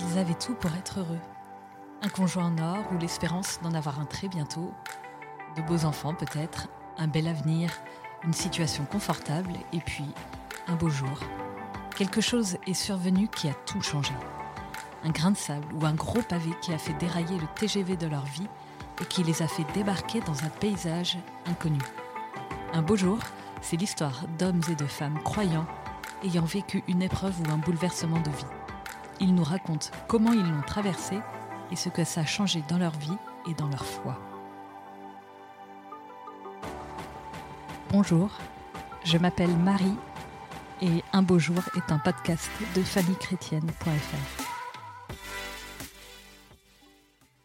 Ils avaient tout pour être heureux. Un conjoint en or ou l'espérance d'en avoir un très bientôt, de beaux enfants peut-être, un bel avenir, une situation confortable et puis un beau jour. Quelque chose est survenu qui a tout changé. Un grain de sable ou un gros pavé qui a fait dérailler le TGV de leur vie et qui les a fait débarquer dans un paysage inconnu. Un beau jour, c'est l'histoire d'hommes et de femmes croyants ayant vécu une épreuve ou un bouleversement de vie. Ils nous racontent comment ils l'ont traversé et ce que ça a changé dans leur vie et dans leur foi. Bonjour, je m'appelle Marie et Un beau jour est un podcast de famillechrétienne.fr.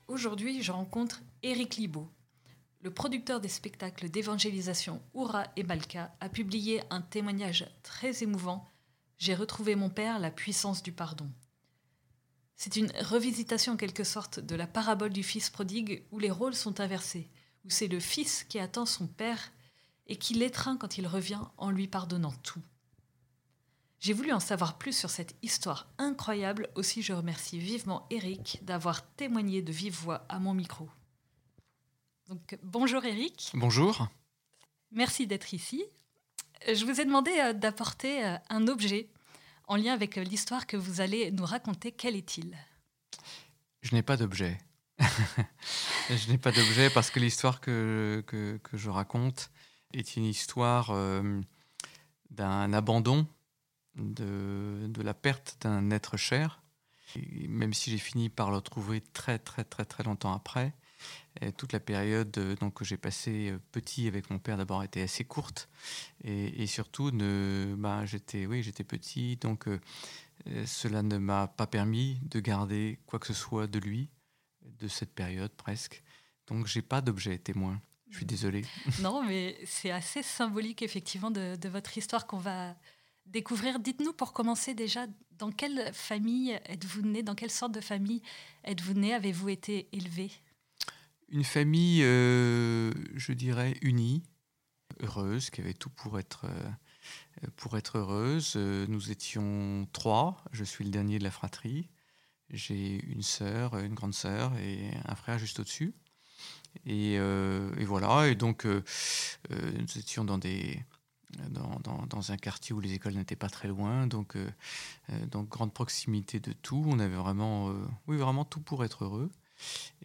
Aujourd'hui, je rencontre Éric Libaud. Le producteur des spectacles d'évangélisation Oura et Malka a publié un témoignage très émouvant J'ai retrouvé mon père, la puissance du pardon. C'est une revisitation en quelque sorte de la parabole du fils prodigue où les rôles sont inversés, où c'est le fils qui attend son père et qui l'étreint quand il revient en lui pardonnant tout. J'ai voulu en savoir plus sur cette histoire incroyable, aussi je remercie vivement Eric d'avoir témoigné de vive voix à mon micro. Donc, bonjour Eric. Bonjour. Merci d'être ici. Je vous ai demandé euh, d'apporter euh, un objet en lien avec euh, l'histoire que vous allez nous raconter. Quel est-il? Je n'ai pas d'objet. je n'ai pas d'objet parce que l'histoire que, que, je raconte est une histoire d'un abandon de, de la perte d'un être cher. même si j'ai fini par le retrouver très très très très longtemps après, toute la période euh, donc, que j'ai passé euh, petit avec mon père d'abord était assez courte. Et, surtout ne, bah, j'étais oui j'étais petit donc euh, cela ne m'a pas permis de garder quoi que ce soit de lui de cette période presque. Donc j'ai pas d'objet témoin. Je suis désolé. Non mais c'est assez symbolique effectivement de, de votre histoire qu'on va découvrir. Dites-nous pour commencer déjà, dans quelle famille êtes-vous né? Dans quelle sorte de famille êtes-vous né? Avez-vous été élevé? Une famille, euh, je dirais, unie, heureuse, qui avait tout pour être, euh, pour être heureuse. Nous étions trois. Je suis le dernier de la fratrie. J'ai une sœur, une grande sœur et un frère juste au-dessus. Et, euh, voilà, et donc nous étions dans des, dans, un quartier où les écoles n'étaient pas très loin, donc, euh, euh, grande proximité de tout. On avait vraiment, euh, oui, vraiment tout pour être heureux.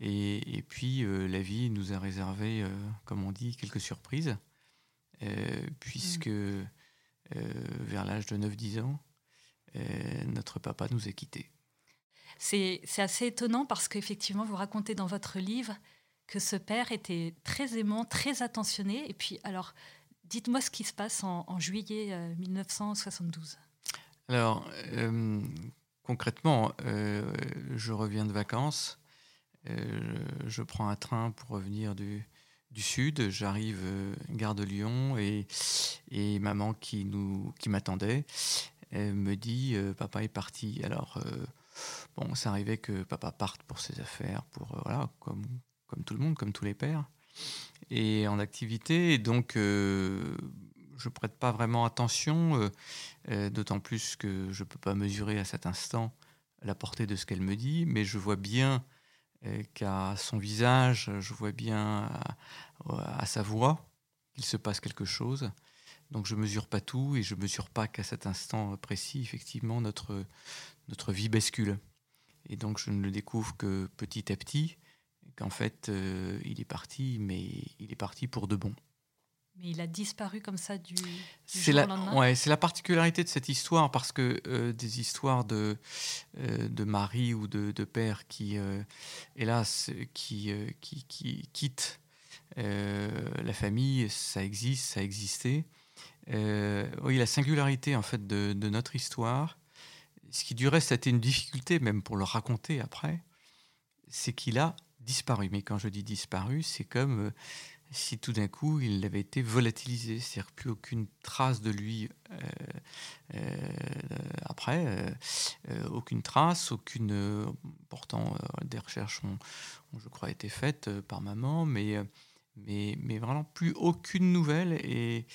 Et, puis la vie nous a réservé, comme on dit, quelques surprises, puisque vers l'âge de 9-10 ans, notre papa nous a quittés. C'est assez étonnant parce qu'effectivement, vous racontez dans votre livre que ce père était très aimant, très attentionné. Et puis, alors, Dites-moi ce qui se passe en, juillet 1972. Euh, Alors, euh, concrètement, euh, je reviens de vacances, je, prends un train pour revenir du, sud, j'arrive gare de Lyon et, maman qui, qui m'attendait me dit papa est parti. Alors, bon, ça arrivait que papa parte pour ses affaires, pour, voilà, comme, comme tout le monde, comme tous les pères et en activité. Donc, euh, je prête pas vraiment attention, euh, euh, d'autant plus que je ne peux pas mesurer à cet instant la portée de ce qu'elle me dit, mais je vois bien qu'à son visage, je vois bien à, sa voix qu'il se passe quelque chose. Donc je mesure pas tout et je mesure pas qu'à cet instant précis, effectivement, notre, notre vie bascule. Et donc je ne le découvre que petit à petit qu'en fait, euh, il est parti, mais il est parti pour de bon. Mais il a disparu comme ça du, c'est la, ouais, c'est la particularité de cette histoire parce que euh, des histoires de, euh, de mari ou de, de père qui, hélas, qui, qui, qui quittent la famille, ça existe, ça a existé. oui, la singularité en fait de, de notre histoire, ce qui du reste a été une difficulté même pour le raconter après, c'est qu'il a disparu. Mais quand je dis disparu, c'est comme euh, si tout d'un coup il avait été volatilisé, c'est-à-dire plus aucune trace de lui euh, euh, après, aucune trace, aucune. pourtant, des recherches ont, je crois, été faites par maman, mais, mais, mais vraiment plus aucune nouvelle. Et,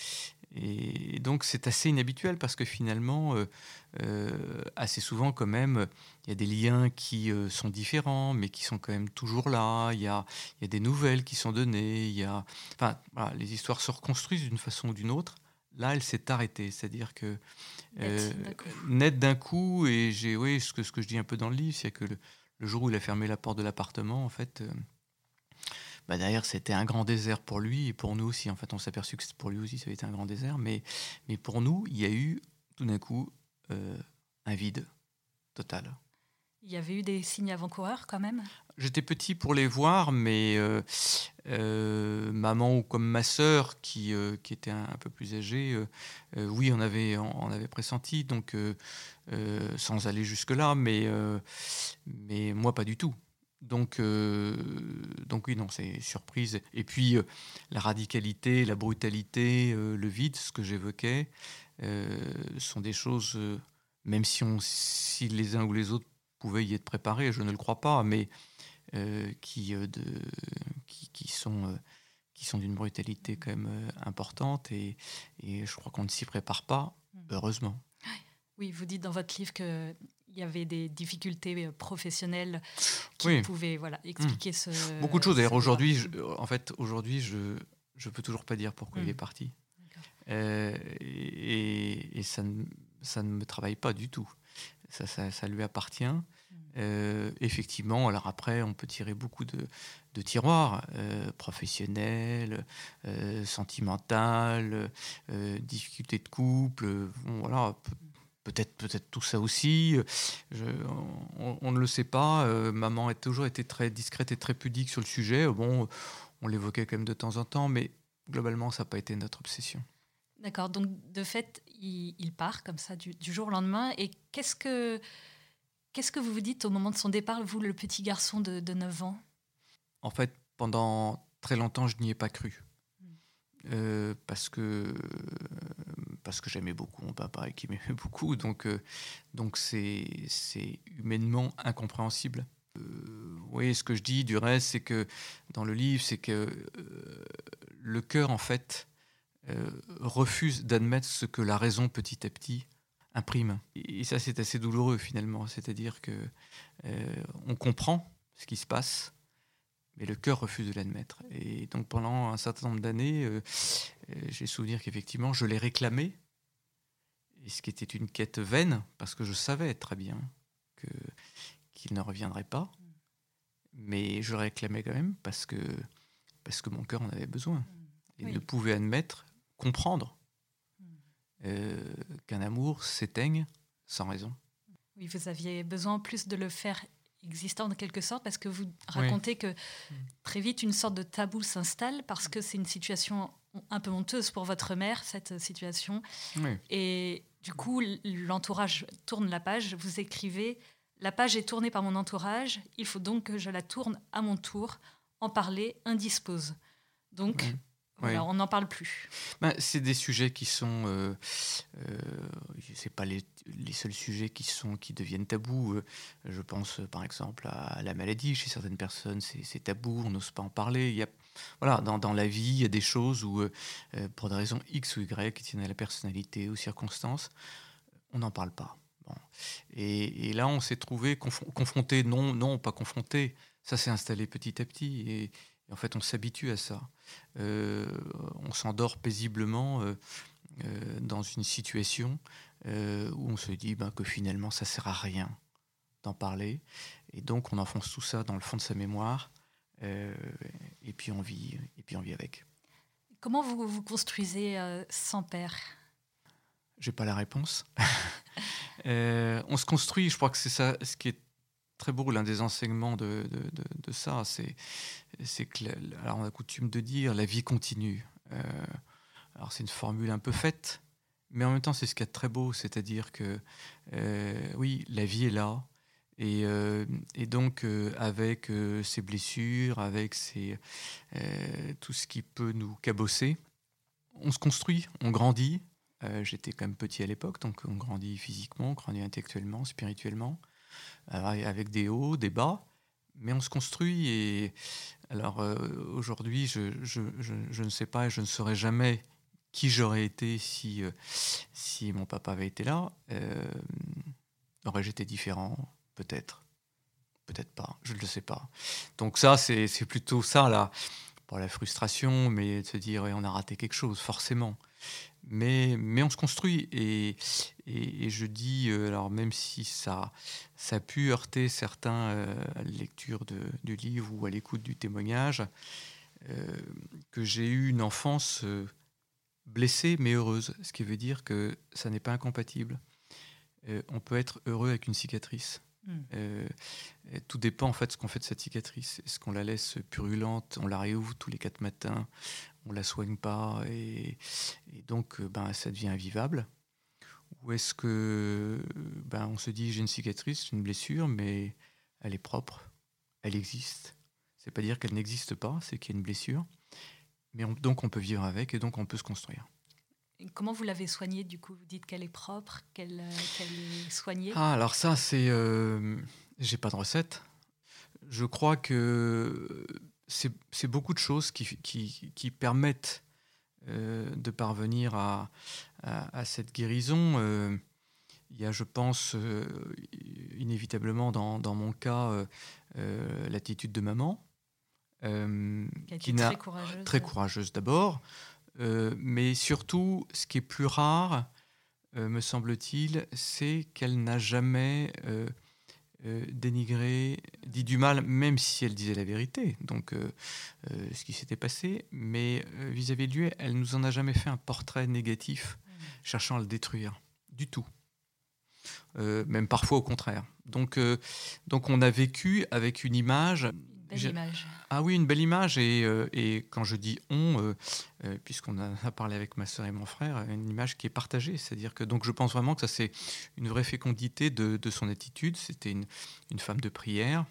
Et donc c'est assez inhabituel parce que finalement, euh, euh, assez souvent quand même, il y a des liens qui euh, sont différents, mais qui sont quand même toujours là. Il y a, y a des nouvelles qui sont données. Il y a, enfin, voilà, les histoires se reconstruisent d'une façon ou d'une autre. Là, elle s'est arrêtée, c'est-à-dire que net d'un coup. et j'ai, oui, ce que ce que je dis un peu dans le livre, c'est que le, le, jour où il a fermé la porte de l'appartement, en fait bah derrière, c'était un grand désert pour lui et pour nous aussi. En fait, on s'est aperçu que pour lui aussi, ça avait été un grand désert. Mais, mais pour nous, il y a eu tout d'un coup euh, un vide total. Il y avait eu des signes avant-coureurs quand même? J'étais petit pour les voir, mais euh, euh, maman ou comme ma sœur, qui, qui était un, peu plus âgée, oui, on avait, on, avait pressenti, donc sans aller jusque-là, mais, mais moi pas du tout. Donc, euh, donc oui, non, c'est surprise. Et puis, euh, la radicalité, la brutalité, euh, le vide, ce que j'évoquais, sont des choses, même si, on, si les uns ou les autres pouvaient y être préparés, je ne le crois pas, mais qui, de, qui, qui, sont, qui sont d'une brutalité quand même importante. Et, et je crois qu'on ne s'y prépare pas, mmh. heureusement. Oui, vous dites dans votre livre que il y avait des difficultés euh, professionnelles qui pouvaient voilà, expliquer hmm. ce. Beaucoup de choses. D'ailleurs, aujourd'hui, en fait, aujourd'hui, je ne peux toujours pas dire pourquoi il est hmm. parti. Euh, et, et ça, ne, ça ne me travaille pas du tout. Ça, ça, ça lui appartient. Hmm. Euh, effectivement, alors après, on peut tirer beaucoup de, de tiroirs professionnels, sentimentales, difficultés de couple, bon, voilà, peut-être peut-être tout ça aussi. on, ne le sait pas. Euh, maman a toujours été très discrète et très pudique sur le sujet. Bon, on l'évoquait quand même de temps en temps, mais globalement, ça n'a pas été notre obsession. D'accord. Donc, de fait, il, part comme ça du, jour au lendemain. Et qu'est-ce que qu'est-ce que vous vous dites au moment de son départ, vous, le petit garçon de, de 9 ans? En fait, pendant très longtemps, je n'y ai pas cru. Euh, parce que parce que j'aimais beaucoup mon papa et qui m'aimait beaucoup. Donc, euh, donc c'est, c'est humainement incompréhensible. Euh, oui, ce que je dis du reste, c'est que dans le livre, c'est que euh, le cœur, en fait, refuse d'admettre ce que la raison, petit à petit, imprime. Et ça, c'est assez douloureux, finalement. C'est-à-dire que on comprend ce qui se passe, mais le cœur refuse de l'admettre. Et donc pendant un certain nombre d'années, euh, euh, j'ai souvenir qu'effectivement, je l'ai réclamé, et ce qui était une quête vaine, parce que je savais très bien que qu'il ne reviendrait pas, mais je le réclamais quand même parce que parce que mon cœur en avait besoin. Il ne pouvait admettre, comprendre euh, qu'un amour s'éteigne sans raison. Oui, vous aviez besoin plus de le faire existant en quelque sorte, parce que vous racontez que très vite une sorte de tabou s'installe, parce que c'est une situation un peu honteuse pour votre mère, cette situation. Et du coup, l'entourage tourne la page, vous écrivez, la page est tournée par mon entourage, il faut donc que je la tourne à mon tour, en parler indispose. Donc, on n'en parle plus. Ben, c'est des sujets qui sont, euh, euh, c'est pas les, les, seuls sujets qui sont qui deviennent tabous. Euh, je pense par exemple à la maladie. Chez certaines personnes, c'est tabou, on n'ose pas en parler. Il y a, voilà, dans, dans, la vie, il y a des choses où, euh, pour des raisons X ou Y qui tiennent à la personnalité, aux circonstances, on n'en parle pas. Bon. Et, et, là, on s'est trouvé confronté, non, non, pas confronté. Ça s'est installé petit à petit. Et, en fait, on s'habitue à ça. Euh, on s'endort paisiblement euh, euh, dans une situation où on se dit ben, que finalement, ça sert à rien d'en parler. Et donc, on enfonce tout ça dans le fond de sa mémoire. et puis, on vit, et puis on vit avec. Comment vous vous construisez sans père? J'ai pas la réponse. on se construit, je crois que c'est ça ce qui est très beau, l'un des enseignements de, de, ça, c'est, que, alors on a coutume de dire, la vie continue. Euh, alors c'est une formule un peu faite, mais en même temps c'est ce qui est très beau, c'est-à-dire que euh, oui, la vie est là, et, euh, donc avec ses blessures, avec tout ce qui peut nous cabosser, on se construit, on grandit. J'étais quand même petit à l'époque, donc on grandit physiquement, on grandit intellectuellement, spirituellement. Euh, avec des hauts, des bas, mais on se construit. Et alors euh, aujourd'hui, je, je, je, ne sais pas et je ne saurais jamais qui j'aurais été si, si mon papa avait été là. Aurais-je été différent? Peut-être. Peut-être pas. Je ne le sais pas. Donc ça, c'est plutôt ça, là. Pas la frustration, mais de se dire, on a raté quelque chose, forcément. Mais, mais on se construit. Et, et, je dis, euh, alors même si ça, ça a pu heurter certains euh, à la lecture de, du livre ou à l'écoute du témoignage, euh, que j'ai eu une enfance blessée mais heureuse. Ce qui veut dire que ça n'est pas incompatible. on peut être heureux avec une cicatrice. Hmm. tout dépend en fait ce qu'on fait de cette cicatrice. Est-ce qu'on la laisse purulente, on la réouvre tous les quatre matins, on la soigne pas et, donc euh, ben, ça devient invivable? Ou est-ce que ben, on se dit j'ai une cicatrice, une blessure, mais elle est propre, elle existe. C'est pas dire qu'elle n'existe pas, c'est qu'il y a une blessure, mais donc on peut vivre avec et donc on peut se construire. Comment vous l'avez soignée du coup? Vous dites qu'elle est propre, qu'elle est soignée Ah alors ça c'est, euh, j'ai pas de recette. Je crois que c'est beaucoup de choses qui, permettent euh, de parvenir à, cette guérison. Euh, il y a, je pense, euh, inévitablement dans, mon cas, l'attitude de maman, qui, n'a très courageuse, très courageuse d'abord, mais surtout, ce qui est plus rare, me semble-t-il, c'est qu'elle n'a jamais euh, dénigré, dit du mal, même si elle disait la vérité, donc euh, euh, ce qui s'était passé, mais vis-à-vis de lui, elle nous en a jamais fait un portrait négatif, mmh. cherchant à le détruire, du tout. même parfois au contraire. Donc, donc on a vécu avec une image ah oui, une belle image. Et, euh, et quand je dis on, euh, euh, puisqu'on a, parlé avec ma soeur et mon frère, une image qui est partagée. C'est-à-dire que donc je pense vraiment que ça c'est une vraie fécondité de, de son attitude. C'était une, une, femme de prière.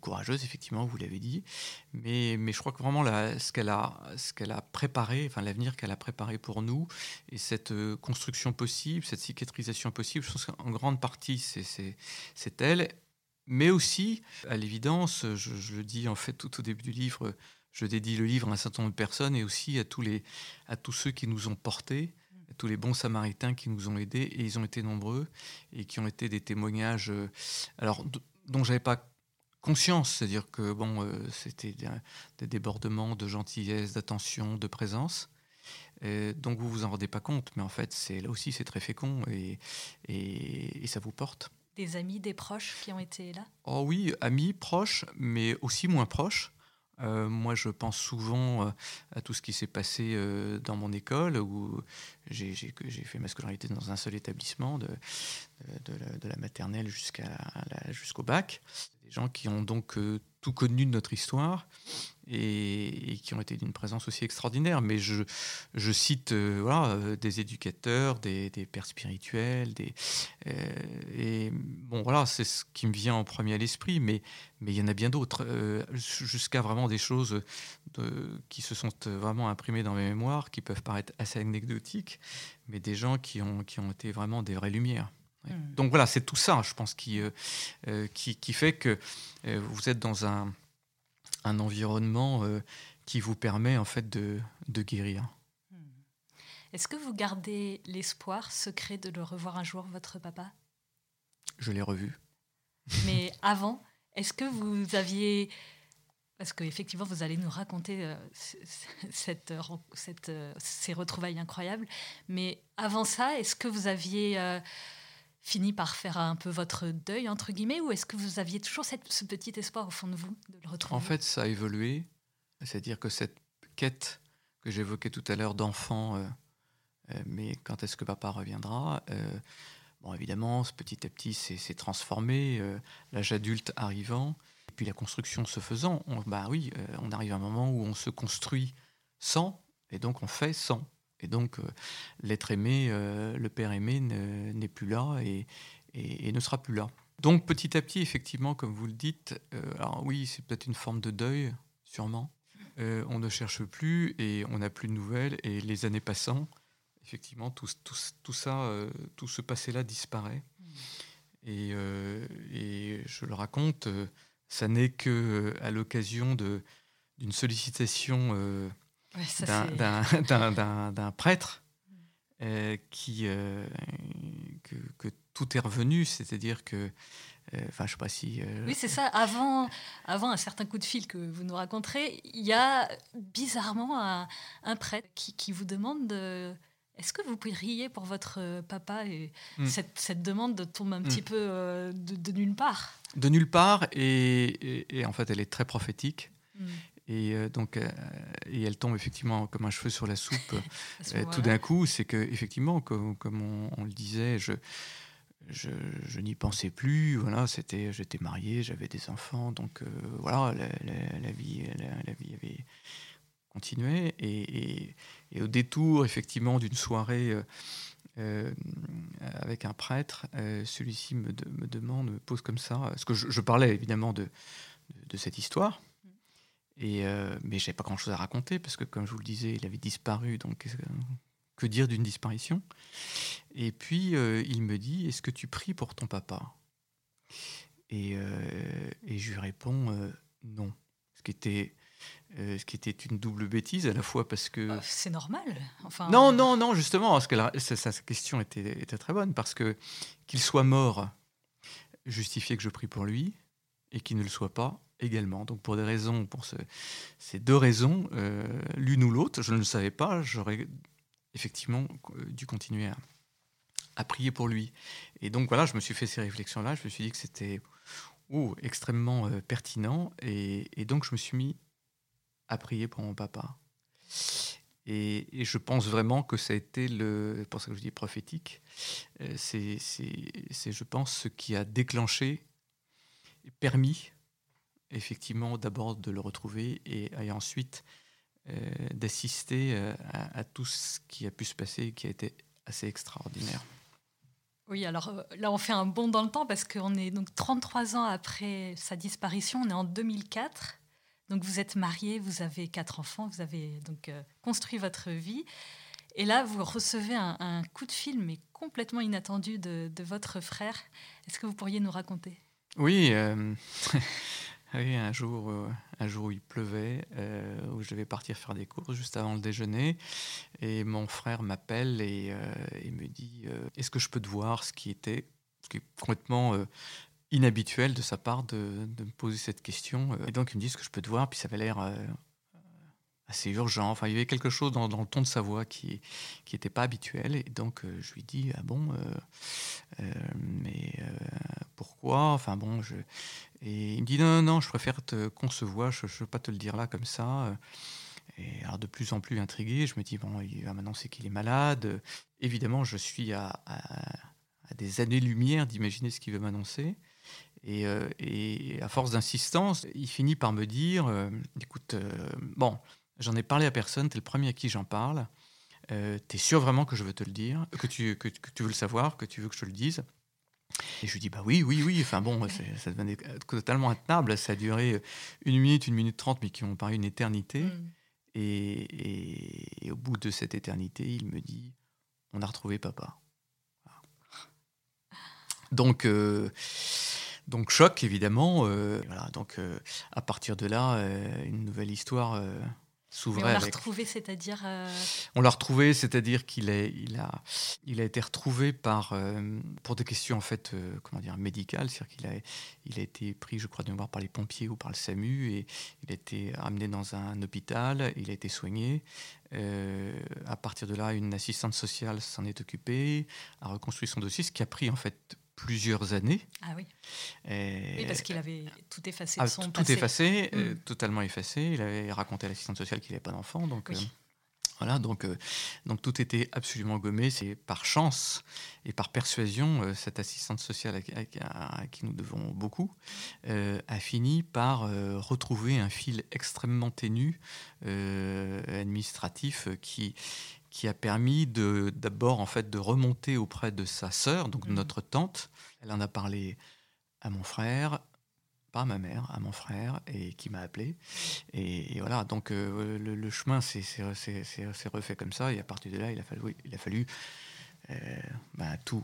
courageuse, effectivement, vous l'avez dit, mais, mais je crois que vraiment la, ce qu'elle a, ce qu'elle a préparé, enfin l'avenir qu'elle a préparé pour nous, et cette construction possible, cette cicatrisation possible, je pense qu'en grande partie c'est elle, mais aussi, à l'évidence, je, le dis en fait tout au début du livre, je dédie le livre à un certain nombre de personnes et aussi à tous, les, à tous ceux qui nous ont portés, à tous les bons samaritains qui nous ont aidés, et ils ont été nombreux, et qui ont été des témoignages euh, alors, dont je n'avais pas conscience, c'est-à-dire que bon, euh, c'était des, débordements de gentillesse, d'attention, de présence. donc vous vous en rendez pas compte, mais en fait, là aussi c'est très fécond et, et ça vous porte. Des amis, des proches qui ont été là? Oh oui, amis, proches, mais aussi moins proches. Euh, moi, je pense souvent euh, à tout ce qui s'est passé euh, dans mon école, où j'ai fait ma scolarité dans un seul établissement, de, de, la, maternelle jusqu'au bac. Des gens qui ont donc tout connu de notre histoire et, qui ont été d'une présence aussi extraordinaire. Mais je, cite euh, voilà, euh, des éducateurs, des, pères spirituels, des, euh, et bon voilà, c'est ce qui me vient en premier à l'esprit, mais, mais il y en a bien d'autres, jusqu'à vraiment des choses qui se sont vraiment imprimées dans mes mémoires, qui peuvent paraître assez anecdotiques, mais des gens qui ont, qui ont été vraiment des vraies lumières. Hmm. Donc voilà, c'est tout ça, je pense, qui, qui, qui, fait que vous êtes dans un, un environnement euh, qui vous permet en fait de, de guérir. Hmm. Est-ce que vous gardez l'espoir secret de le revoir un jour, votre papa? Je l'ai revu. Mais avant, est-ce que vous aviez... Parce qu'effectivement, vous allez nous raconter euh, cette, cette, euh, ces retrouvailles incroyables. Mais avant ça, est-ce que vous aviez fini par faire un peu votre deuil, entre guillemets, ou est-ce que vous aviez toujours ce petit espoir au fond de vous de le retrouver? En fait, ça a évolué. C'est-à-dire que cette quête que j'évoquais tout à l'heure d'enfant, euh, euh, mais quand est-ce que papa reviendra euh, Bon, évidemment, petit à petit, c'est transformé, l'âge adulte arrivant, et puis la construction se faisant. On, bah oui, on arrive à un moment où on se construit sans, et donc on fait sans. Et donc, euh, l'être aimé, euh, le Père aimé n'est plus là et, ne sera plus là. Donc, petit à petit, effectivement, comme vous le dites, euh, alors oui, c'est peut-être une forme de deuil, sûrement. on ne cherche plus et on n'a plus de nouvelles. Et les années passant, effectivement, tout, ça, tout ce passé-là disparaît. Et, et, je le raconte, ça n'est que à l'occasion d'une sollicitation d'un prêtre euh, qui, euh, que, que, tout est revenu, c'est-à-dire que euh, enfin, je sais pas si. Oui, c'est ça. Avant, avant un certain coup de fil que vous nous raconterez, il y a bizarrement un, un prêtre qui, qui, vous demande de, est-ce que vous pourriez pour votre papa et hmm. cette, cette, demande tombe un petit hmm. peu de, nulle part De nulle part et, et, en fait elle est très prophétique. Hmm. Et euh, donc, euh, et elle tombe effectivement comme un cheveu sur la soupe euh, tout d'un coup. C'est que effectivement, comme, on, le disait, je, je, n'y pensais plus. Voilà, c'était, j'étais marié, j'avais des enfants, donc voilà, la, vie, la, vie avait continué. Et, et, au détour, effectivement, d'une soirée. avec un prêtre, celui-ci me, me, demande, me pose comme ça, parce que je, parlais évidemment de, de cette histoire, et, euh, mais je n'avais pas grand-chose à raconter parce que, comme je vous le disais, il avait disparu. Donc, euh, que dire d'une disparition? Et puis, euh, il me dit Est-ce que tu pries pour ton papa? Et, et, je lui réponds Non. Ce qui était. ce qui était une double bêtise à la fois parce que c'est normal enfin non non non justement parce que sa, question était, était, très bonne parce que qu'il soit mort justifiait que je prie pour lui et qu'il ne le soit pas également. Donc pour des raisons, pour ces deux raisons, euh, l'une ou l'autre, je ne le savais pas, j'aurais effectivement euh, dû continuer à, prier pour lui. Et donc voilà, je me suis fait ces réflexions-là, je me suis dit que c'était extrêmement euh, pertinent, et, donc je me suis mis à prier pour mon papa. Et, je pense vraiment que ça a été le, pour ça que je dis prophétique, c'est, je pense, ce qui a déclenché, permis effectivement d'abord de le retrouver et, ensuite euh, d'assister euh, à, tout ce qui a pu se passer qui a été assez extraordinaire. Oui, alors euh, là on fait un bond dans le temps parce qu'on est donc 33 ans après sa disparition, on est en 2004. Donc vous êtes marié, vous avez quatre enfants, vous avez donc construit votre vie. Et là, vous recevez un, coup de fil, mais complètement inattendu de, votre frère. Est-ce que vous pourriez nous raconter? Oui, Oui, un jour, euh, un jour où il pleuvait, euh, où je devais partir faire des courses juste avant le déjeuner, et mon frère m'appelle et, euh, me dit Est-ce que je peux te voir Ce qui était complètement inhabituel de sa part de, me poser cette question. Et donc il me dit Est-ce que je peux te voir? Puis ça avait l'air assez urgent. Enfin, il y avait quelque chose dans, le ton de sa voix qui n'était pas habituel. Et donc, je lui dis ah bon, mais pourquoi Enfin bon, je et il me dit non, non, non je préfère qu'on se voit, je ne veux pas te le dire là comme ça. Et alors de plus en plus intrigué, je me dis, bon, il va m'annoncer qu'il est malade. Évidemment, je suis à, des années-lumière d'imaginer ce qu'il veut m'annoncer. Et, euh, et, à force d'insistance, il finit par me dire, euh, écoute, euh, bon, j'en ai parlé à personne, tu es le premier à qui j'en parle. tu es sûr vraiment que je veux te le dire, que tu, que, que tu veux le savoir, que tu veux que je te le dise et je lui dis, bah oui, oui, oui. Enfin bon, ça devenait totalement intenable. Ça a duré une minute, une minute trente, mais qui ont paru une éternité. Mm. Et, au bout de cette éternité, il me dit, on a retrouvé papa. Donc, euh, donc choc, évidemment. Euh, voilà, donc euh, à partir de là, une nouvelle histoire on l'a retrouvé, c'est-à-dire euh, On l'a retrouvé, c'est-à-dire qu'il est, il a, il a été retrouvé par, euh, pour des questions en fait, euh, comment dire, médicales, c'est-à-dire qu'il a, il a été pris, je crois, de mémoire par les pompiers ou par le SAMU, et il a été amené dans un hôpital, il a été soigné. à partir de là, une assistante sociale s'en est occupée, a reconstruit son dossier, ce qui a pris en fait plusieurs années. Ah oui. oui, parce qu'il avait tout effacé de ah, son tout, passé. Effacé, euh, mm. totalement effacé. Il avait raconté à l'assistante sociale qu'il n'avait pas d'enfant. Donc, euh, voilà, donc, euh, donc tout était absolument gommé. C'est par chance et par persuasion, cette assistante sociale à, qui nous devons beaucoup a fini par retrouver un fil extrêmement ténu administratif qui qui a permis de d'abord en fait de remonter auprès de sa sœur, donc mmh. notre tante. Elle en a parlé à mon frère, pas à ma mère, à mon frère, et qui m'a appelé. Et, voilà, donc euh, le, chemin s'est refait comme ça, et à partir de là, il a fallu, il a fallu euh, bah, tout.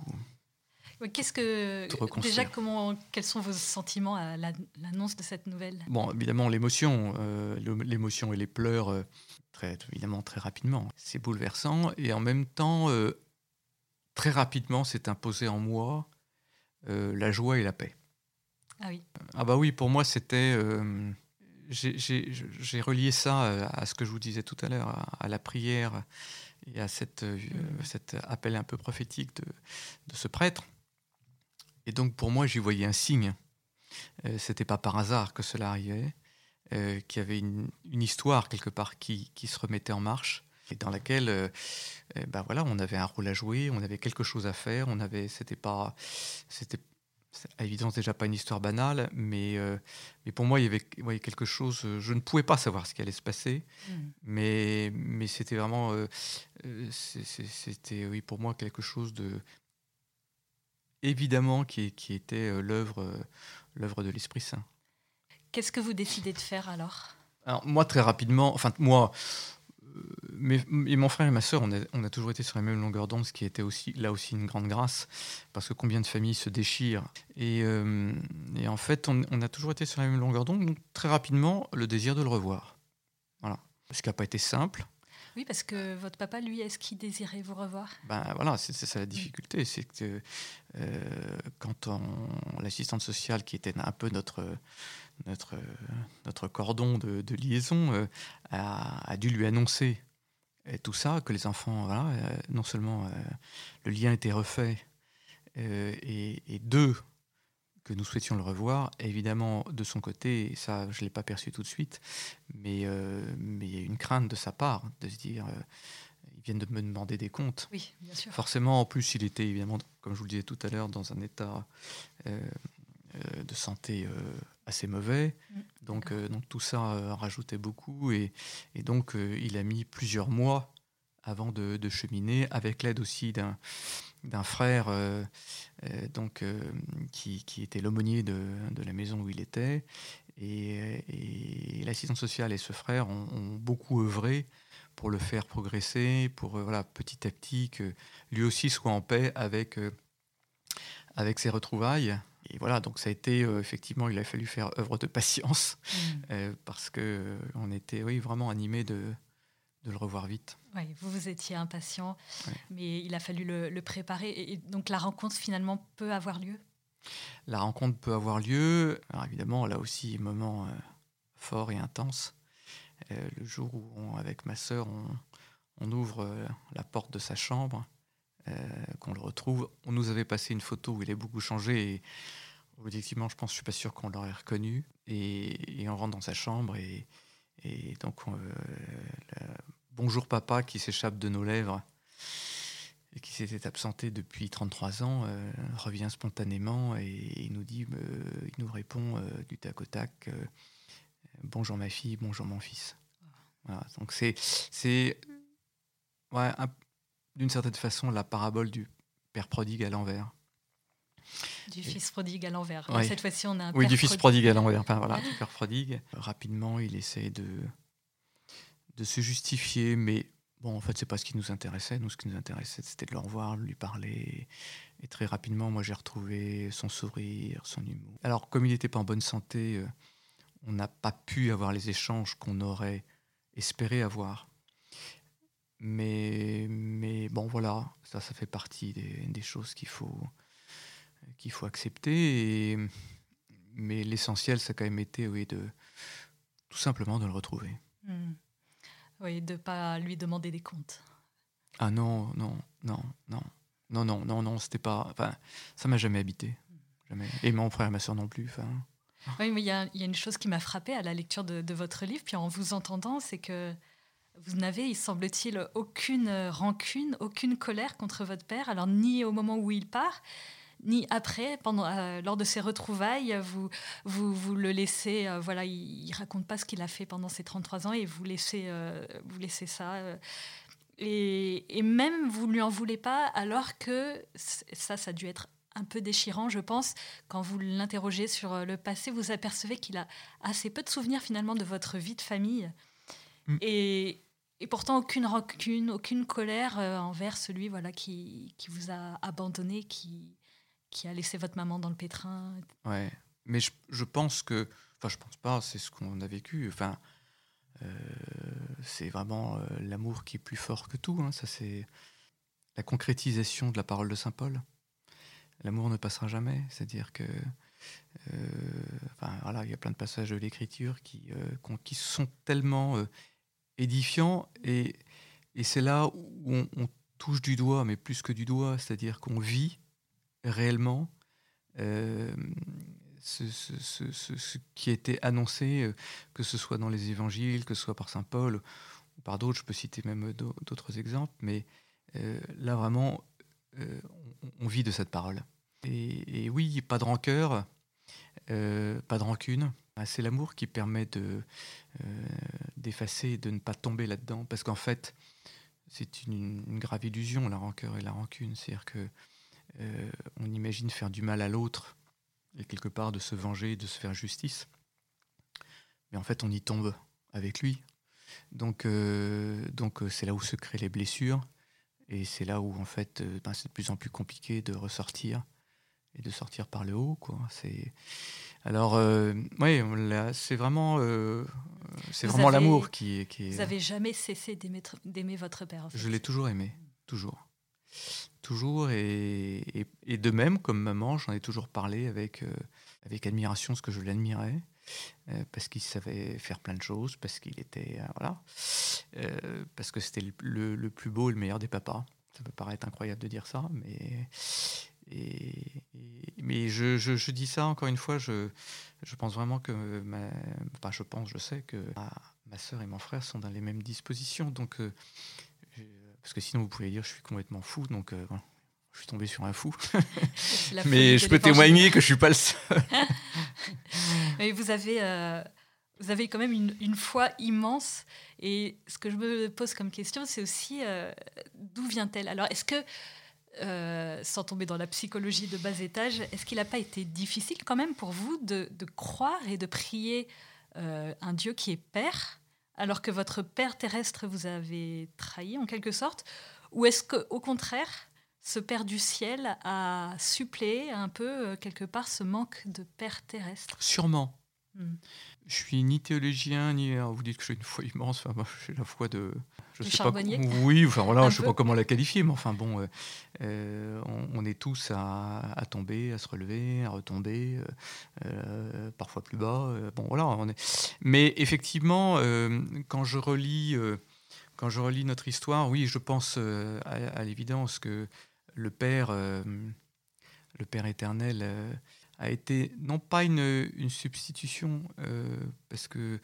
Qu'est-ce que déjà comment quels sont vos sentiments à l'annonce de cette nouvelle? Bon, évidemment l'émotion, euh, l'émotion et les pleurs euh, très évidemment très rapidement. C'est bouleversant et en même temps euh, très rapidement s'est imposé en moi la joie et la paix. Ah oui. Ah bah oui, pour moi c'était j'ai relié ça à ce que je vous disais tout à l'heure, à, la prière et à cette, mmh. cet appel un peu prophétique de, de ce prêtre. Et donc pour moi, j'y voyais un signe. Euh, C'était pas par hasard que cela arrivait, euh, qu'il y avait une, histoire quelque part qui, qui, se remettait en marche et dans laquelle, euh, ben voilà, on avait un rôle à jouer, on avait quelque chose à faire. On avait, c'était pas, c'était à évidence déjà pas une histoire banale, mais, mais pour moi il y avait quelque chose. Je ne pouvais pas savoir ce qui allait se passer, mm. mais, mais c'était vraiment, c'était oui pour moi quelque chose de évidemment qui, qui était euh, l'œuvre euh, l'œuvre de l'Esprit Saint. Qu'est-ce que vous décidez de faire alors? Alors moi très rapidement, enfin moi, euh, mais, et mon frère et ma sœur, on a, on a, toujours été sur la même longueur d'onde, ce qui était aussi là aussi une grande grâce, parce que combien de familles se déchirent. Et, et en fait, on, on, a toujours été sur la même longueur d'onde, donc très rapidement, le désir de le revoir. Voilà. Ce qui n'a pas été simple, oui, parce que votre papa, lui, est-ce qu'il désirait vous revoir? Ben voilà, c'est ça la difficulté, c'est que euh, quand l'assistante sociale, qui était un peu notre notre notre cordon de, liaison, euh, a, dû lui annoncer tout ça, que les enfants, voilà, euh, non seulement le lien était refait, et deux, que nous souhaitions le revoir. Évidemment, de son côté, ça, je ne l'ai pas perçu tout de suite, mais, euh, mais il y a une crainte de sa part, de se dire, euh, ils viennent de me demander des comptes. Oui, bien sûr. Forcément, en plus, il était évidemment, comme je vous le disais tout à l'heure, dans un état euh, de santé assez mauvais. Mm. Donc, donc tout ça rajoutait beaucoup, et, et donc il a mis plusieurs mois avant de, de cheminer, avec l'aide aussi d'un d'un frère euh, euh, donc, euh, qui, qui, était l'aumônier de, de, la maison où il était. Et, et l'assistante sociale et ce frère ont, beaucoup œuvré pour le faire progresser, pour voilà, petit à petit que lui aussi soit en paix avec, avec ses retrouvailles. Et voilà, donc ça a été effectivement, il a fallu faire œuvre de patience mmh. parce que on était oui, vraiment animé de, de le revoir vite. Oui, vous, vous étiez impatient, mais il a fallu le, préparer. Et donc la rencontre finalement peut avoir lieu? La rencontre peut avoir lieu. Alors évidemment, là aussi, moment euh, fort et intense. Euh, le jour où, avec ma sœur, on, ouvre euh, la porte de sa chambre, qu'on le retrouve. On nous avait passé une photo où il est beaucoup changé. Et objectivement, je pense, je suis pas sûr qu'on l'aurait reconnu. Et, on rentre dans sa chambre et, et donc Bonjour papa qui s'échappe de nos lèvres et qui s'était absenté depuis 33 ans, euh, revient spontanément et, il nous dit, euh, il nous répond euh, du tac au tac, bonjour ma fille, bonjour mon fils. donc c'est, c'est ouais, d'une certaine façon la parabole du père prodigue à l'envers. Du fils prodigue à l'envers. Cette fois-ci, on a un Oui, du fils prodigue à l'envers. Enfin, voilà, du père prodigue. Rapidement, il essaie de, de se justifier, mais bon, en fait, c'est pas ce qui nous intéressait. Nous, ce qui nous intéressait, c'était de le revoir, de lui parler. Et très rapidement, moi, j'ai retrouvé son sourire, son humour. Alors, comme il n'était pas en bonne santé, euh, on n'a pas pu avoir les échanges qu'on aurait espéré avoir. Mais, mais bon, voilà, ça, ça fait partie des, choses qu'il faut, qu'il faut accepter. Et, mais l'essentiel, ça a quand même été, oui, de tout simplement de le retrouver. Hmm. Oui, de ne pas lui demander des comptes. Ah non, non, non, non. Non, non, non, non, c'était pas. Enfin, ça m'a jamais habité. Jamais. Et mon frère et ma soeur non plus. Enfin. Oui, mais il y, a une chose qui m'a frappée à la lecture de, votre livre, puis en vous entendant, c'est que vous n'avez, il semble-t-il, aucune rancune, aucune colère contre votre père, alors ni au moment où il part, ni après, pendant, euh, lors de ses retrouvailles, vous, vous, vous le laissez, euh, voilà, il, ne raconte pas ce qu'il a fait pendant ces 33 ans et vous laissez, euh, vous laissez ça. Et, et, même vous lui en voulez pas, alors que ça, ça a dû être un peu déchirant, je pense, quand vous l'interrogez sur le passé, vous apercevez qu'il a assez peu de souvenirs finalement de votre vie de famille. Mm. Et, et pourtant aucune rancune, aucune colère envers celui voilà qui, qui vous a abandonné, qui, qui a laissé votre maman dans le pétrin. Ouais, mais je, je pense que, enfin, je pense pas, c'est ce qu'on a vécu. Enfin, euh, c'est vraiment euh, l'amour qui est plus fort que tout. Hein. Ça, c'est la concrétisation de la parole de saint Paul. L'amour ne passera jamais, c'est-à-dire que, euh, enfin, voilà, il y a plein de passages de l'Écriture qui, qui sont tellement édifiants et, et c'est là où on, on touche du doigt, mais plus que du doigt, c'est-à-dire qu'on vit réellement euh, ce, qui a été annoncé, euh, que ce soit dans les évangiles, que ce soit par Saint Paul ou par d'autres, je peux citer même d'autres exemples, mais euh, là vraiment, on, vit de cette parole. Et, oui, pas de rancœur, pas de rancune. Ah, c'est l'amour qui permet de d'effacer, de ne pas tomber là-dedans, parce qu'en fait, c'est une, une, grave illusion, la rancœur et la rancune. C'est-à-dire que euh, on imagine faire du mal à l'autre et quelque part de se venger, de se faire justice. Mais en fait, on y tombe avec lui. Donc, euh, donc euh, c'est là où se créent les blessures. Et c'est là où, en fait, ben, c'est de plus en plus compliqué de ressortir et de sortir par le haut. Quoi. C'est... Alors, oui, c'est vraiment, c'est vraiment l'amour qui, qui est... Vous n'avez jamais cessé d'aimer, d'aimer votre père Je l'ai toujours aimé, toujours toujours. Et, de même, comme maman, j'en ai toujours parlé avec, euh, avec admiration, ce que je l'admirais, euh, parce qu'il savait faire plein de choses, parce qu'il était. Euh, voilà. parce que c'était le, plus beau et le meilleur des papas. Ça peut paraître incroyable de dire ça, mais. Mais je, je, dis ça encore une fois, je, je pense vraiment que. Ma, enfin, je pense, je sais que ma, ma soeur et mon frère sont dans les mêmes dispositions. Donc parce que sinon vous pouvez dire je suis complètement fou, donc euh, je suis tombé sur un fou. Mais je peux témoigner que je suis pas le seul. Mais vous avez, euh, vous avez quand même une, une, foi immense. Et ce que je me pose comme question, c'est aussi euh, d'où vient-elle? Alors, est-ce que, sans tomber dans la psychologie de bas étage, est-ce qu'il n'a pas été difficile quand même pour vous de, de croire et de prier un Dieu qui est Père? Alors que votre Père terrestre vous avait trahi en quelque sorte Ou est-ce qu'au contraire, ce Père du ciel a suppléé un peu, euh, quelque part, ce manque de Père terrestre? Sûrement. Hmm. Je suis ni théologien, ni. vous dites que j'ai une foi immense. Enfin, moi, j'ai la foi de. Je sais pas. Oui, enfin voilà, je sais pas comment la qualifier, mais enfin bon, euh, euh, on, est tous à, tomber, à se relever, à retomber, euh, parfois plus bas. bon voilà, on est. Mais effectivement, quand je relis, quand je relis notre histoire, oui, je pense à, l'évidence que le Père, le Père éternel a été non pas une, une substitution, parce que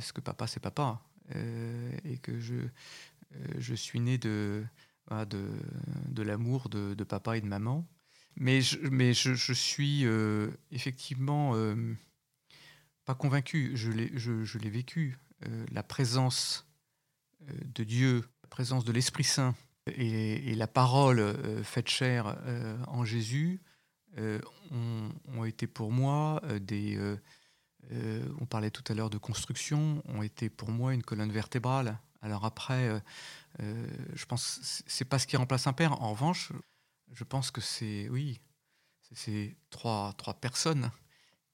ce que papa c'est papa, euh, et que je, je suis né de, de, de l'amour de, papa et de maman. Mais je, mais je, suis effectivement pas convaincu, je l'ai je, je vécu. la présence de Dieu, la présence de l'Esprit Saint et, la parole faite chair en Jésus euh, ont, été pour moi euh, des... Euh, on parlait tout à l'heure de construction, ont été pour moi une colonne vertébrale. Alors après, je pense c'est pas ce qui remplace un père. En revanche, je pense que c'est oui, c'est trois, trois personnes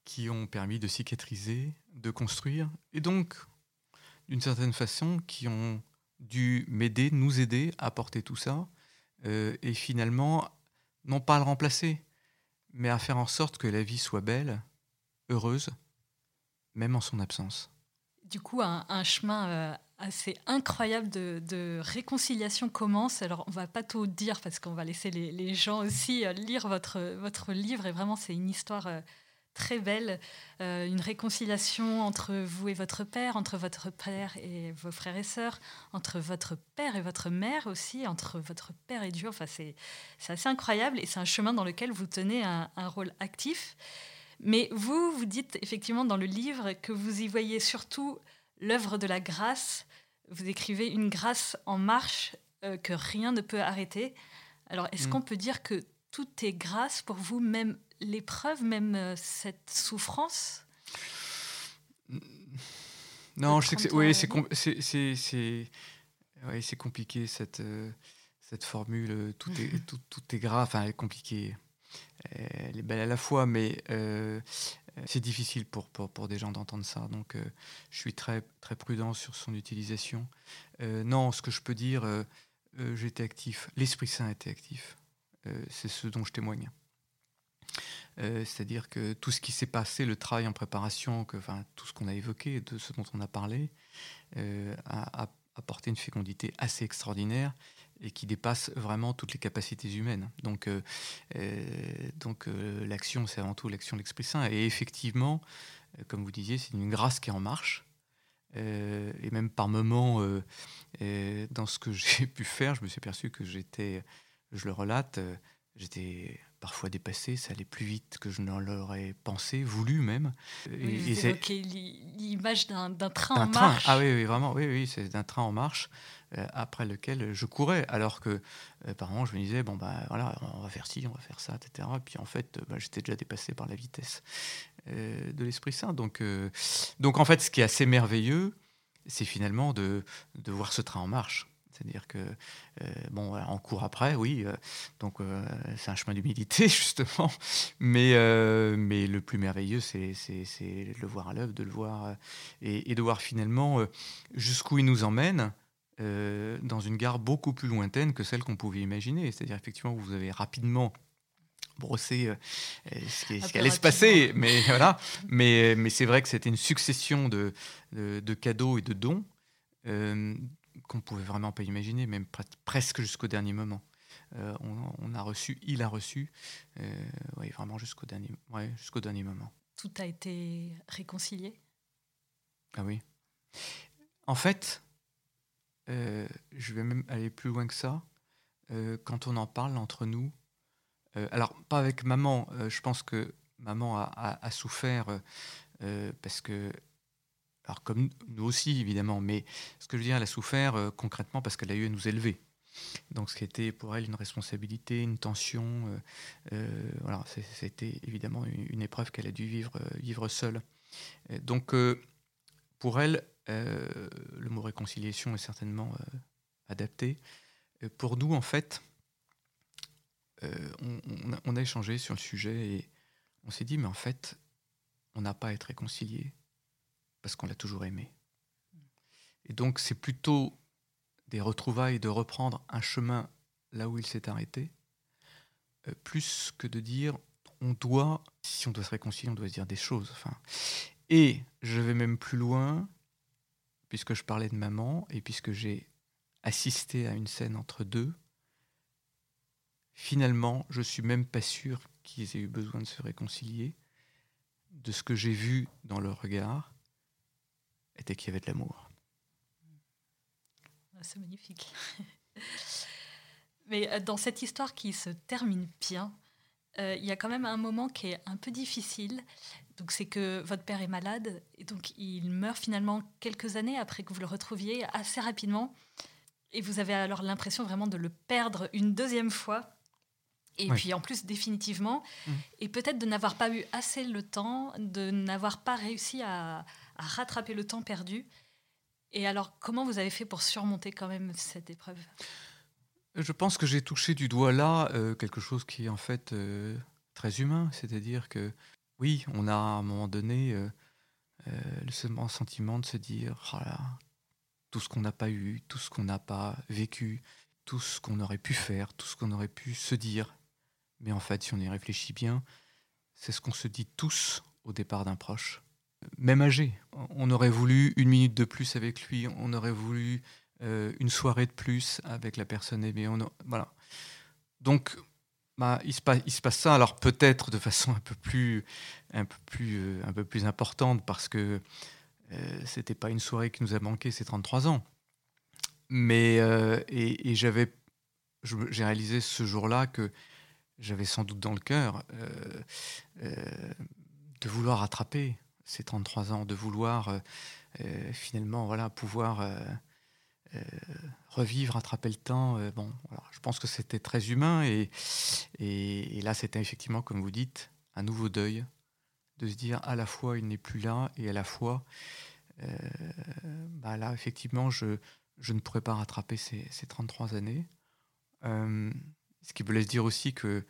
qui ont permis de cicatriser, de construire, et donc d'une certaine façon qui ont dû m'aider, nous aider à porter tout ça, et finalement non pas à le remplacer, mais à faire en sorte que la vie soit belle, heureuse, même en son absence. Du coup, un, chemin euh, assez incroyable de, réconciliation commence. Alors, on va pas tout dire parce qu'on va laisser les, gens aussi euh, lire votre, votre livre. Et vraiment, c'est une histoire euh, très belle, une réconciliation entre vous et votre père, entre votre père et vos frères et sœurs, entre votre père et votre mère aussi, entre votre père et Dieu. Enfin, c'est assez incroyable et c'est un chemin dans lequel vous tenez un, rôle actif. Mais vous, vous dites effectivement dans le livre que vous y voyez surtout l'œuvre de la grâce. Vous écrivez une grâce en marche euh, que rien ne peut arrêter. Alors, est-ce mm. qu'on peut dire que tout est grâce pour vous, même l'épreuve, même euh, cette souffrance? Non, je sais que c'est, oui, compliqué cette, euh, cette formule. Tout est, tout, tout est grave, enfin, compliqué. Elle est belle à la fois, mais c'est difficile pour, pour, des gens d'entendre ça. Donc, je suis très, très prudent sur son utilisation. non, ce que je peux dire, j'étais actif. L'Esprit Saint était actif. c'est ce dont je témoigne. Euh, c'est-à-dire que tout ce qui s'est passé, le travail en préparation, que, enfin, tout ce qu'on a évoqué, de ce dont on a parlé, euh, a, apporté une fécondité assez extraordinaire et qui dépasse vraiment toutes les capacités humaines. Donc, euh, donc l'action, c'est avant tout l'action de l'Esprit Saint. Et effectivement, comme vous disiez, c'est une grâce qui est en marche. et même par moments, dans ce que j'ai pu faire, je me suis aperçu que j'étais, je le relate, j'étais parfois dépassé, ça allait plus vite que je ne l'aurais pensé, voulu même. Oui, évoquez l'image d'un train en marche. Ah oui, oui, vraiment, oui, oui, c'est d'un train en marche euh, après lequel je courais, alors que euh, par moment je me disais bon bah voilà, on va faire ci, on va faire ça, etc. Et puis en fait, bah, j'étais déjà dépassé par la vitesse euh, de l'Esprit Saint. Donc, donc en fait, ce qui est assez merveilleux, c'est finalement de, de voir ce train en marche. C'est-à-dire que, euh, bon, on court après, oui, euh, donc euh, c'est un chemin d'humilité, justement, mais, mais le plus merveilleux, c'est de le voir à l'œuvre, de le voir, et, de voir finalement jusqu'où il nous emmène. dans une gare beaucoup plus lointaine que celle qu'on pouvait imaginer. C'est-à-dire, effectivement, vous avez rapidement brossé ce qui, allait se passer, mais voilà. Mais, mais c'est vrai que c'était une succession de, de, cadeaux et de dons qu'on pouvait vraiment pas imaginer, même presque jusqu'au dernier moment. Euh, on, a reçu, il a reçu, euh, vraiment jusqu'au dernier, jusqu'au dernier moment. Tout a été réconcilié? Ah oui. En fait, euh, je vais même aller plus loin que ça. quand on en parle entre nous, alors pas avec maman, je pense que maman a souffert parce que alors comme nous aussi évidemment, mais ce que je veux dire, elle a souffert euh, concrètement parce qu'elle a eu à nous élever. Donc ce qui était pour elle une responsabilité, une tension, euh, euh, voilà, c'était évidemment une, épreuve qu'elle a dû vivre, vivre seule. donc pour elle, le mot réconciliation est certainement adapté. pour nous, en fait, on, on, a échangé sur le sujet et on s'est dit, mais en fait, on n'a pas à être réconcilié parce qu'on l'a toujours aimé. Et donc c'est plutôt des retrouvailles de reprendre un chemin là où il s'est arrêté, euh, plus que de dire on doit, si on doit se réconcilier, on doit se dire des choses. Enfin, et je vais même plus loin, puisque je parlais de maman et puisque j'ai assisté à une scène entre deux. Finalement, je suis même pas sûr qu'ils aient eu besoin de se réconcilier. De ce que j'ai vu dans leur regard, était qu'il y avait de l'amour. Ah, c'est magnifique. Mais euh, dans cette histoire qui se termine bien, euh, il y a quand même un moment qui est un peu difficile. Donc c'est que votre père est malade et donc il meurt finalement quelques années après que vous le retrouviez assez rapidement. Et vous avez alors l'impression vraiment de le perdre une deuxième fois. Et puis en plus définitivement. Mmh. Et peut-être de n'avoir pas eu assez le temps, de n'avoir pas réussi à, à rattraper le temps perdu. Et alors, comment vous avez fait pour surmonter quand même cette épreuve? Je pense que j'ai touché du doigt là euh, quelque chose qui est en fait euh, très humain, c'est-à-dire que oui, on a à un moment donné euh, le sentiment de se dire oh tout ce qu'on n'a pas eu, tout ce qu'on n'a pas vécu, tout ce qu'on aurait pu faire, tout ce qu'on aurait pu se dire. Mais en fait, si on y réfléchit bien, c'est ce qu'on se dit tous au départ d'un proche même âgé. On aurait voulu une minute de plus avec lui, on aurait voulu euh, une soirée de plus avec la personne aimée. Voilà. Donc, bah, il, se passe, ça. Alors peut-être de façon euh, un peu plus importante parce que euh, c'était pas une soirée qui nous a manqué ces 33 ans. Mais euh, et, j'avais, j'ai réalisé ce jour-là que j'avais sans doute dans le cœur de vouloir rattraper ces 33 ans, de vouloir euh, euh, finalement voilà, pouvoir euh, revivre, attraper le temps. bon, je pense que c'était très humain et, et, là c'était effectivement, comme vous dites, un nouveau deuil, de se dire à la fois il n'est plus là et à la fois, bah là effectivement je, je ne pourrais pas rattraper ces, ces 33 années. ce qui me laisse dire aussi que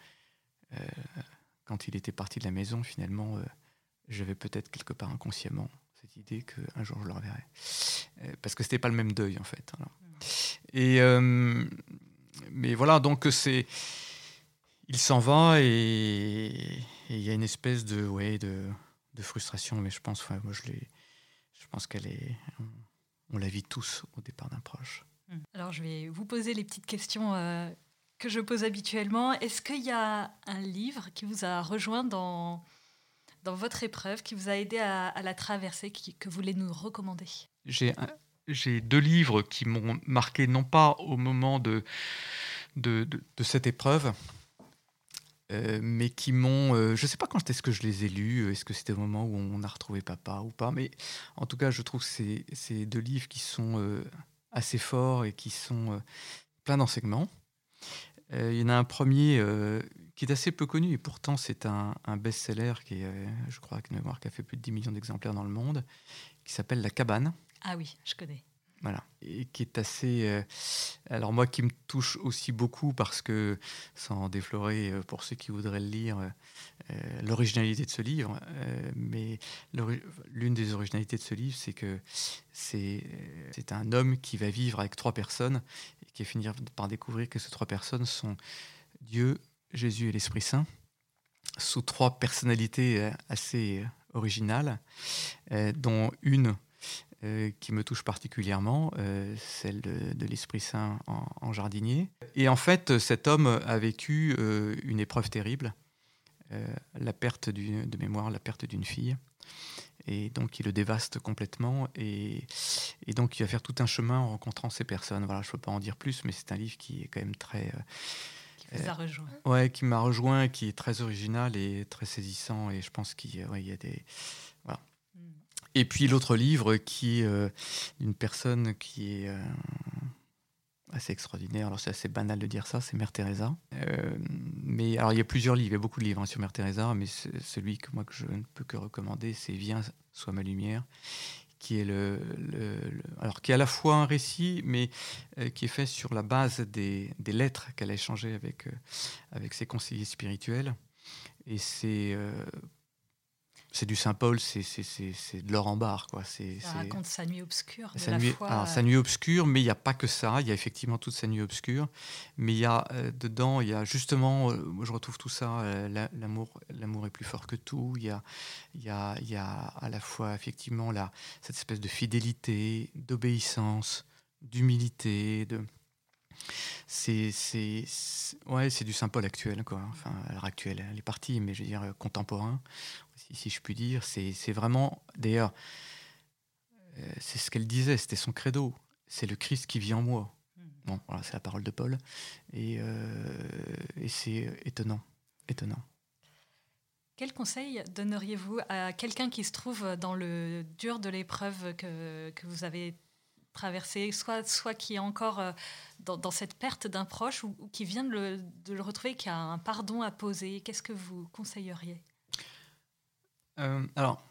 quand il était parti de la maison, finalement, j'avais peut-être quelque part inconsciemment cette idée qu'un jour je le reverrai. parce que c'était pas le même deuil, en fait. Et, mais voilà, donc c'est. Il s'en va et il y a une espèce de, ouais, de, de frustration, mais je pense, moi je, je pense qu'elle est. On, la vit tous au départ d'un proche. Mmh. Alors je vais vous poser les petites questions euh, que je pose habituellement. Est-ce qu'il y a un livre qui vous a rejoint dans, dans votre épreuve, qui vous a aidé à, la traverser, qui, que vous voulez nous recommander J'ai deux livres qui m'ont marqué, non pas au moment de, cette épreuve, euh, mais qui m'ont. Euh, je ne sais pas quand est-ce que je les ai lus, est-ce que c'était au moment où on a retrouvé papa ou pas, mais en tout cas, je trouve que c'est deux livres qui sont euh, assez forts et qui sont pleins d'enseignements. Il y en a un premier qui est assez peu connu et pourtant c'est un, un best-seller qui est, je crois, qui a fait plus de 10 millions d'exemplaires dans le monde, qui s'appelle La Cabane. Ah oui, je connais. Voilà. Et qui est assez. Euh, alors, moi, qui me touche aussi beaucoup parce que, sans déflorer euh, pour ceux qui voudraient le lire, euh, l'originalité de ce livre, mais l'une des originalités de ce livre, c'est que c'est un homme qui va vivre avec trois personnes et qui va finir par découvrir que ces trois personnes sont Dieu, Jésus et l'Esprit Saint, sous trois personnalités assez originales, dont une euh, qui me touche particulièrement, euh, celle de, l'Esprit Saint en, jardinier. Et en fait, cet homme a vécu euh, une épreuve terrible, la perte de mémoire, la perte d'une fille. Et donc, il le dévaste complètement. Et, et, donc, il va faire tout un chemin en rencontrant ces personnes. Voilà, je ne peux pas en dire plus, mais c'est un livre qui est quand même très... qui vous a rejoint. Ouais, qui m'a rejoint, qui est très original et très saisissant. Et je pense qu'il y a des et puis l'autre livre qui est euh, une personne qui est euh, assez extraordinaire. Alors c'est assez banal de dire ça, c'est Mère Teresa. Euh, mais alors il y a plusieurs livres, il y a beaucoup de livres hein, sur Mère Teresa, mais celui que moi que je ne peux que recommander, c'est Viens, sois ma lumière, qui est le, alors qui est à la fois un récit, mais qui est fait sur la base des, des lettres qu'elle a échangées avec avec ses conseillers spirituels. Et c'est c'est du Saint-Paul, c'est de l'or en barre. Quoi. Ça raconte sa nuit obscure. De sa, nuit, alors, sa nuit obscure, mais il n'y a pas que ça. Il y a effectivement toute sa nuit obscure. Mais il y a euh, dedans, il y a justement, euh, je retrouve tout ça, euh, l'amour l'amour est plus fort que tout. Il y a, y a, y a à la fois effectivement là, cette espèce de fidélité, d'obéissance, d'humilité, de c'est ouais, du Saint-Paul actuel quoi. Enfin, alors actuel, elle est partie, mais je veux dire contemporain si, je puis dire. C'est vraiment, d'ailleurs, euh, c'est ce qu'elle disait, c'était son credo. C'est le Christ qui vit en moi. Hmm. Bon, voilà, c'est la parole de Paul. Et, euh, et c'est étonnant, étonnant. Quel conseil donneriez-vous à quelqu'un qui se trouve dans le dur de l'épreuve que, que, vous avez traversée, soit, soit qui est encore euh, dans, dans cette perte d'un proche ou, qui vient de le, de le, retrouver, qui a un pardon à poser Qu'est-ce que vous conseilleriez? Euh, alors,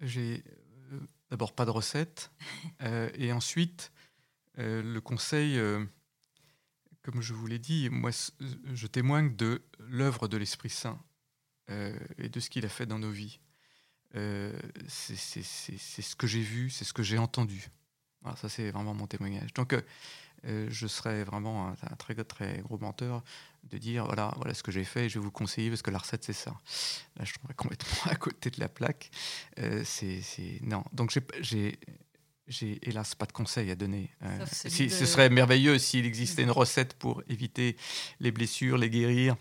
j'ai euh, d'abord pas de recette. Euh, et ensuite, le conseil, comme je vous l'ai dit, moi, je témoigne de l'œuvre de l'Esprit Saint et de ce qu'il a fait dans nos vies. C'est ce que j'ai vu, c'est ce que j'ai entendu. Ça, c'est vraiment mon témoignage. Donc, euh, je serais vraiment un, très, très gros menteur de dire voilà, voilà ce que j'ai fait je vais vous conseiller parce que la recette c'est ça. Là, je tomberais complètement à côté de la plaque. Euh, c'est, non, donc j'ai, j'ai hélas pas de conseils à donner. Euh, si, Ce serait merveilleux s'il existait une recette pour éviter les blessures, les guérir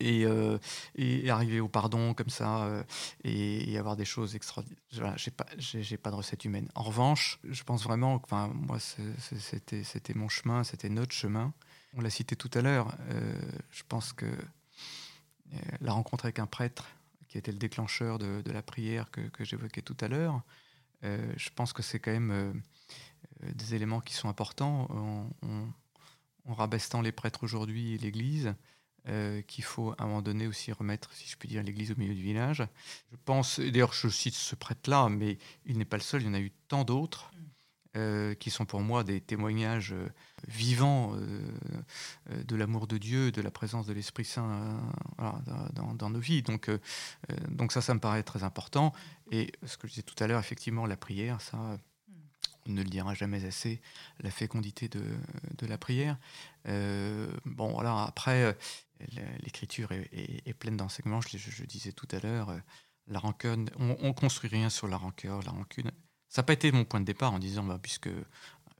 et, euh, et, arriver au pardon comme ça euh, et, avoir des choses extraordinaires. Voilà, j'ai pas, j'ai, pas de recette humaine. En revanche, je pense vraiment, enfin moi c'était, c'était mon chemin, c'était notre chemin. On l'a cité tout à l'heure. Euh, je pense que la rencontre avec un prêtre, qui était le déclencheur de, la prière que, j'évoquais tout à l'heure, je pense que c'est quand même des éléments qui sont importants. En, en rabaissant les prêtres aujourd'hui et l'Église, euh, qu'il faut à un moment donné aussi remettre, si je puis dire, l'église au milieu du village. Je pense, d'ailleurs je cite ce prêtre-là, mais il n'est pas le seul, il y en a eu tant d'autres. euh, qui sont pour moi des témoignages euh, vivants de l'amour de Dieu, de la présence de l'Esprit Saint dans, nos vies. Donc, donc ça, ça me paraît très important. Et ce que je disais tout à l'heure, effectivement, la prière, ça, on ne le dira jamais assez, la fécondité de, la prière. bon, voilà, après, l'écriture est, pleine d'enseignements, je, je, disais tout à l'heure, la rancune, on, on construit rien sur la rancœur, la rancune ça n'a pas été mon point de départ en disant, bah, puisque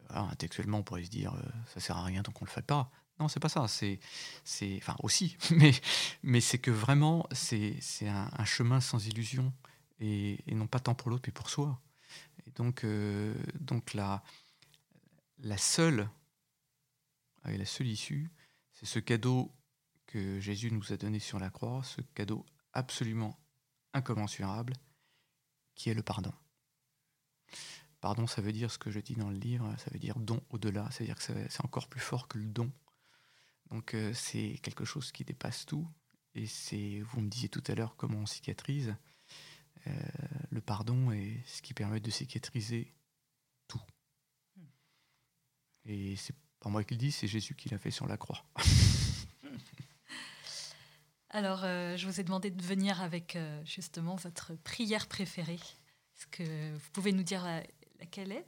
intellectuellement on pourrait se dire, euh, ça sert à rien donc on le fait pas. Non, c'est pas ça. C'est, c'est, enfin aussi, mais, mais c'est que vraiment, c'est, c'est un, chemin sans illusion et, non pas tant pour l'autre, mais pour soi. Donc, euh, donc la, la seule, la seule issue, c'est ce cadeau que Jésus nous a donné sur la croix, ce cadeau absolument incommensurable, qui est le pardon. Pardon, ça veut dire ce que je dis dans le livre, ça veut dire don au-delà, c'est-à-dire que c'est encore plus fort que le don. Donc euh, c'est quelque chose qui dépasse tout. Et c'est, vous me disiez tout à l'heure comment on cicatrise. Euh, le pardon est ce qui permet de cicatriser tout. Et c'est pas moi qui le dis, c'est Jésus qui l'a fait sur la croix. Alors, euh, je vous ai demandé de venir avec justement votre prière préférée. Est-ce que vous pouvez nous dire laquelle est?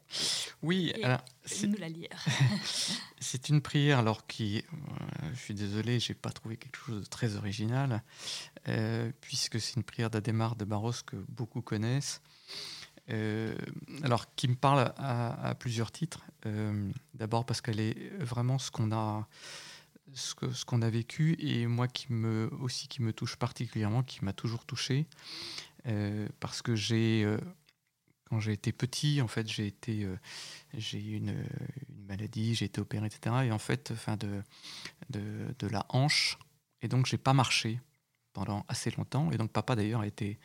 Oui, alors, nous la lire. c'est une prière alors qui, euh, je suis désolé, j'ai pas trouvé quelque chose de très original, euh, puisque c'est une prière d'Adémar de Barros que beaucoup connaissent. Euh, alors, qui me parle à, plusieurs titres. D'abord parce qu'elle est vraiment ce qu'on a, ce, qu'on a vécu et moi qui me aussi qui me touche particulièrement, qui m'a toujours touché, parce que j'ai quand j'ai été petit, en fait, j'ai été, euh, j'ai eu une, maladie, j'ai été opéré, etc. Et en fait, fin de, de, la hanche, et donc j'ai pas marché pendant assez longtemps. Et donc papa d'ailleurs a été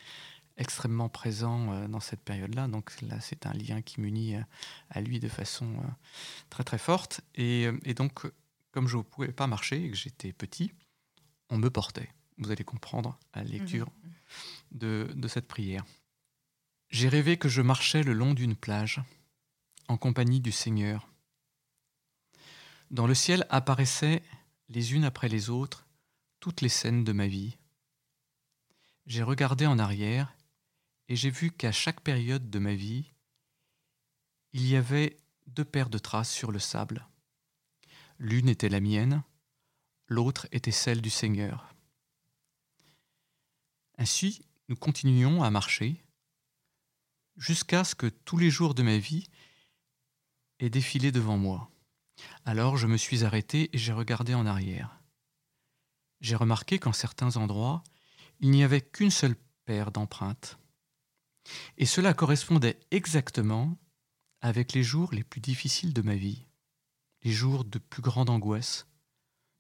extrêmement présent euh, dans cette période-là. Donc là, c'est un lien qui m'unit euh, à lui de façon très très forte. Et donc, comme je ne pouvais pas marcher et que j'étais petit, on me portait. Vous allez comprendre à la lecture mmh de, de cette prière. J'ai rêvé que je marchais le long d'une plage, en compagnie du Seigneur. Dans le ciel apparaissaient, les unes après les autres, toutes les scènes de ma vie. J'ai regardé en arrière et j'ai vu qu'à chaque période de ma vie, il y avait deux paires de traces sur le sable. L'une était la mienne, l'autre était celle du Seigneur. Ainsi, nous continuions à marcher, jusqu'à ce que tous les jours de ma vie aient défilé devant moi. Alors je me suis arrêté et j'ai regardé en arrière. J'ai remarqué qu'en certains endroits, il n'y avait qu'une seule paire d'empreintes. Et cela correspondait exactement avec les jours les plus difficiles de ma vie, les jours de plus grande angoisse,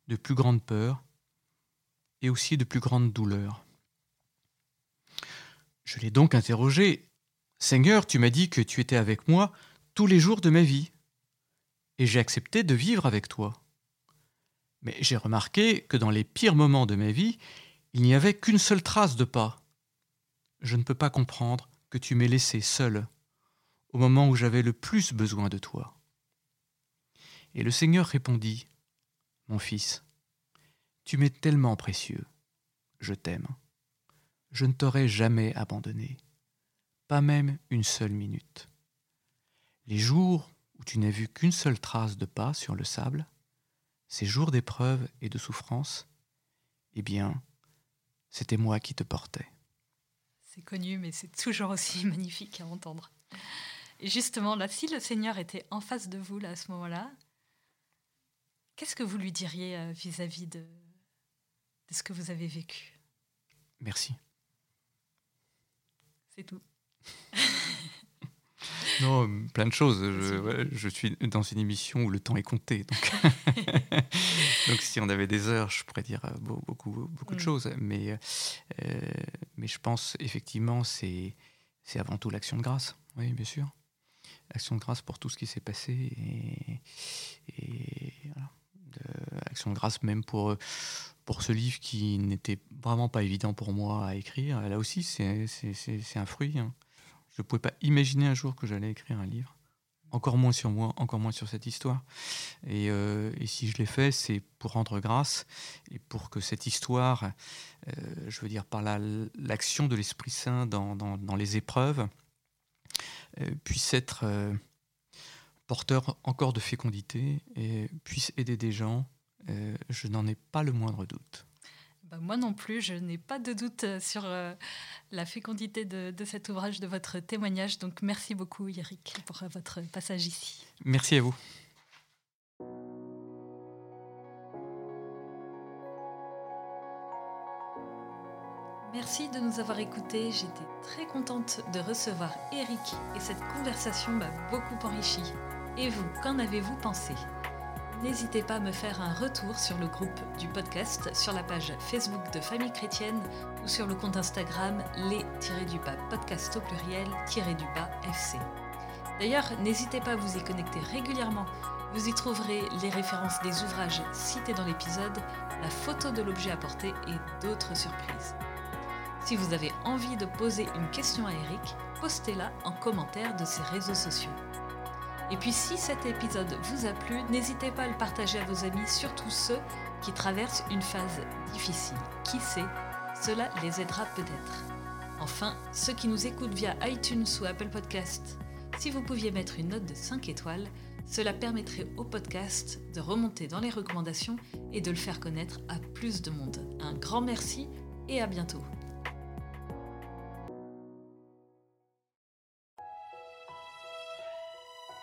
de plus grande peur et aussi de plus grande douleur. Je l'ai donc interrogé Seigneur, tu m'as dit que tu étais avec moi tous les jours de ma vie, et j'ai accepté de vivre avec toi. Mais j'ai remarqué que dans les pires moments de ma vie, il n'y avait qu'une seule trace de pas. Je ne peux pas comprendre que tu m'aies laissé seul au moment où j'avais le plus besoin de toi. Et le Seigneur répondit, Mon fils, tu m'es tellement précieux, je t'aime, je ne t'aurai jamais abandonné pas même une seule minute. Les jours où tu n'as vu qu'une seule trace de pas sur le sable, ces jours d'épreuve et de souffrance, eh bien, c'était moi qui te portais. C'est connu, mais c'est toujours aussi magnifique à entendre. Et justement, là, si le Seigneur était en face de vous là, à ce moment-là, qu'est-ce que vous lui diriez euh, vis-à-vis de, de ce que vous avez vécu? Merci. C'est tout. Non, plein de choses. Je, suis dans une émission où le temps est compté. Donc, si on avait des heures, je pourrais dire euh, beaucoup, beaucoup de mm. choses. Mais, euh, mais je pense effectivement, c'est, c'est avant tout l'action de grâce. Oui, bien sûr. L'action de grâce pour tout ce qui s'est passé. Et, et de, de grâce même pour, pour ce livre qui n'était vraiment pas évident pour moi à écrire. Là aussi, c'est, un fruit. Hein. Je ne pouvais pas imaginer un jour que j'allais écrire un livre. encore moins sur moi, encore moins sur cette histoire. Et, si je l'ai fait, c'est pour rendre grâce et pour que cette histoire, je veux dire par l'action de l'Esprit Saint dans, dans, les épreuves, puisse être porteur encore de fécondité et puisse aider des gens, euh, je n'en ai pas le moindre doute. Bah, moi non plus, je n'ai pas de doute euh, sur euh, la fécondité de, de, cet ouvrage, de votre témoignage. Donc merci beaucoup Eric pour votre passage ici. Merci à vous. Merci de nous avoir écoutés. J'étais très contente de recevoir Eric et cette conversation m'a beaucoup enrichi. Et vous, qu'en avez-vous pensé? N'hésitez pas à me faire un retour sur le groupe du podcast, sur la page Facebook de Famille Chrétienne ou sur le compte Instagram les-du-bas podcast au pluriel-du-bas FC. D'ailleurs, n'hésitez pas à vous y connecter régulièrement. Vous y trouverez les références des ouvrages cités dans l'épisode, la photo de l'objet apporté et d'autres surprises. Si vous avez envie de poser une question à Eric, postez-la en commentaire de ses réseaux sociaux. Et puis si cet épisode vous a plu, n'hésitez pas à le partager à vos amis, surtout ceux qui traversent une phase difficile. Qui sait, cela les aidera peut-être. Enfin, ceux qui nous écoutent via iTunes ou Apple Podcast, si vous pouviez mettre une note de 5 étoiles, cela permettrait au podcast de remonter dans les recommandations et de le faire connaître à plus de monde. Un grand merci et à bientôt.